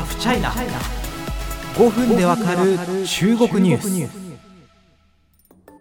ハフチャイナ5分でわかる中国ニュース。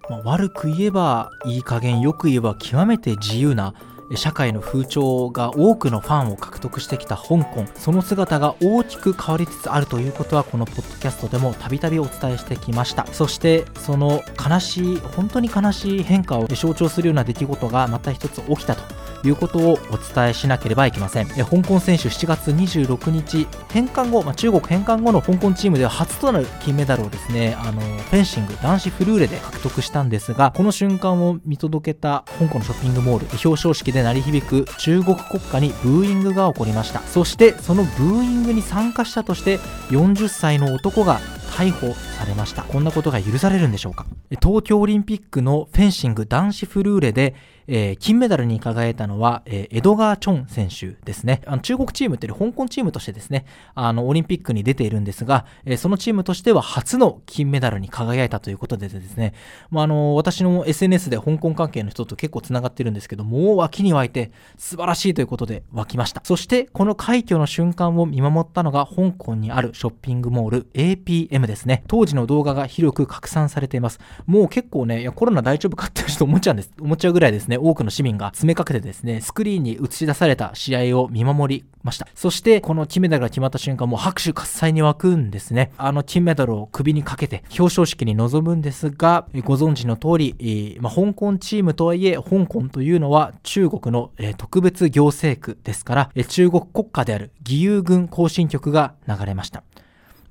まあ、悪く言えばいい加減よく言えば極めて自由な社会の風潮が多くのファンを獲得してきた香港。その姿が大きく変わりつつあるということはこのポッドキャストでもたびたびお伝えしてきました。そしてその悲しい本当に悲しい変化を象徴するような出来事がまた一つ起きたということをお伝えしなければいけません。え香港選手7月26日返還後、まあ、中国返還後の香港チームでは初となる金メダルをですねあのフェンシング男子フルーレで獲得したんですがこの瞬間を見届けた香港のショッピングモール表彰式で鳴り響く中国国歌にブーイングが起こりました。そしてそのブーイングに参加したとして40歳の男が逮捕されましたこんなことが許されるんでしょうか？東京オリンピックのフェンシング男子フルーレでえー、金メダルに輝いたのは、えー、エドガー・チョン選手ですね。あの中国チームっていう香港チームとしてですね、あの、オリンピックに出ているんですが、えー、そのチームとしては初の金メダルに輝いたということでですね、まあ、あの、私の SNS で香港関係の人と結構繋がってるんですけど、もう脇に湧いて素晴らしいということで湧きました。そして、この快挙の瞬間を見守ったのが香港にあるショッピングモール APM ですね。当時の動画が広く拡散されています。もう結構ね、いやコロナ大丈夫かってちょっと思っちゃうんです。思っちゃうぐらいですね、多くの市民が詰めかけてですね、スクリーンに映し出された試合を見守りました。そして、この金メダルが決まった瞬間、もう拍手喝采に沸くんですね。あの金メダルを首にかけて表彰式に臨むんですが、ご存知の通りえ、まあ、香港チームとはいえ、香港というのは中国の、え特別行政区ですからえ、中国国家である義勇軍行進曲が流れました。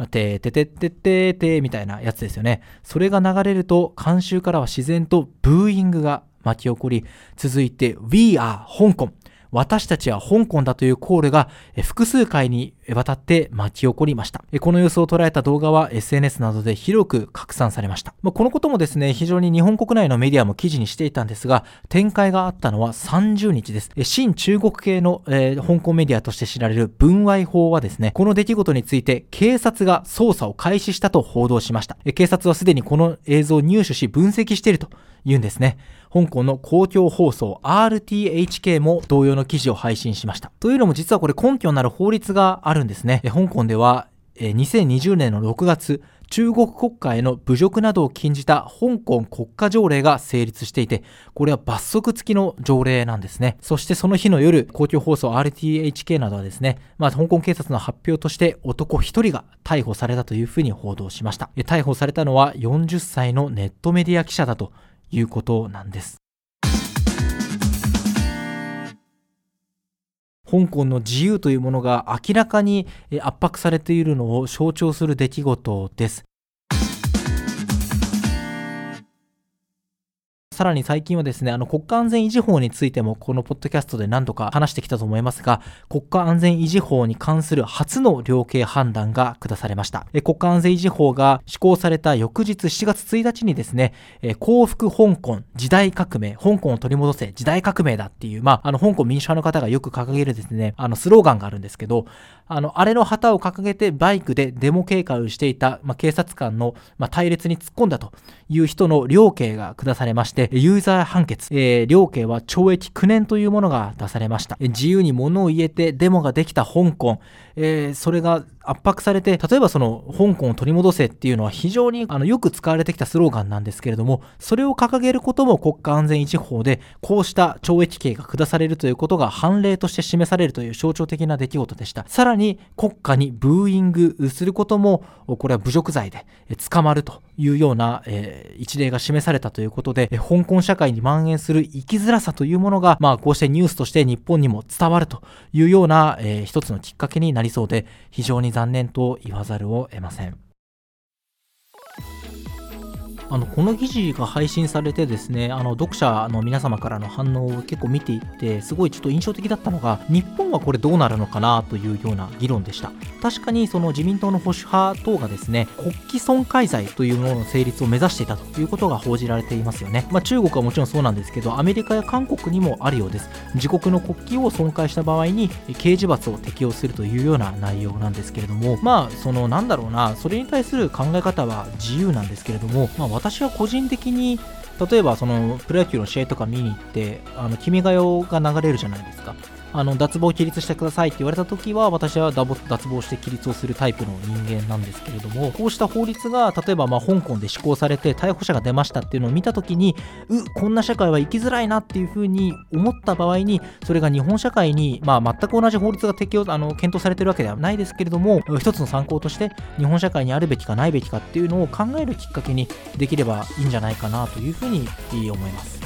ててててててみたいなやつですよね。それが流れると、監修からは自然とブーイングが巻き起こり、続いて We are 香港。私たちは香港だというコールが複数回にわたって巻き起こりました。この様子を捉えた動画は SNS などで広く拡散されました。このこともですね、非常に日本国内のメディアも記事にしていたんですが、展開があったのは30日です。新中国系の、えー、香港メディアとして知られる文愛法はですね、この出来事について警察が捜査を開始したと報道しました。警察はすでにこの映像を入手し分析していると言うんですね。香港の公共放送 RTHK も同様のの記事を配信しました。というのも実はこれ根拠になる法律があるんですね。香港では2020年の6月、中国国家への侮辱などを禁じた香港国家条例が成立していて、これは罰則付きの条例なんですね。そしてその日の夜、公共放送 RTHK などはですね、まあ、香港警察の発表として男一人が逮捕されたというふうに報道しました。逮捕されたのは40歳のネットメディア記者だということなんです。香港の自由というものが明らかに圧迫されているのを象徴する出来事です。さらに最近はですね、あの国家安全維持法についてもこのポッドキャストで何度か話してきたと思いますが、国家安全維持法に関する初の量刑判断が下されました。え国家安全維持法が施行された翌日7月1日にですね、え幸福香港時代革命、香港を取り戻せ時代革命だっていう、まあ、あの香港民主派の方がよく掲げるですね、あのスローガンがあるんですけど、あの、あれの旗を掲げてバイクでデモ警戒をしていた、まあ、警察官の、まあ、隊列に突っ込んだという人の量刑が下されまして、ユーザー判決、えー、両刑は懲役9年というものが出されました。自由に物を言えてデモができた香港、えー、それが圧迫されて、例えばその香港を取り戻せっていうのは非常にあのよく使われてきたスローガンなんですけれども、それを掲げることも国家安全維持法で、こうした懲役刑が下されるということが判例として示されるという象徴的な出来事でした。さらに国家にブーイングすることも、これは侮辱罪で捕まるというような、えー、一例が示されたということで、香港社会に蔓延する生きづらさというものが、まあこうしてニュースとして日本にも伝わるというような、えー、一つのきっかけになりそうで、非常に残念と言わざるを得ません。あのこの記事が配信されてですねあの読者の皆様からの反応を結構見ていってすごいちょっと印象的だったのが日本はこれどうなるのかなというような議論でした。確かにその自民党の保守派等がですね国旗損壊罪というものの成立を目指していたということが報じられていますよね、まあ、中国はもちろんそうなんですけどアメリカや韓国にもあるようです。自国の国旗を損壊した場合に刑事罰を適用するというような内容なんですけれどもまあそのなんだろうなそれに対する考え方は自由なんですけれども、まあ、私は個人的に例えばそのプロ野球の試合とか見に行ってあの君が代が流れるじゃないですか。あの脱帽起立してくださいって言われた時は私は脱帽して起立をするタイプの人間なんですけれどもこうした法律が例えばまあ香港で施行されて逮捕者が出ましたっていうのを見た時にうこんな社会は生きづらいなっていうふうに思った場合にそれが日本社会に、まあ、全く同じ法律が適用あの検討されてるわけではないですけれども一つの参考として日本社会にあるべきかないべきかっていうのを考えるきっかけにできればいいんじゃないかなというふうに思います。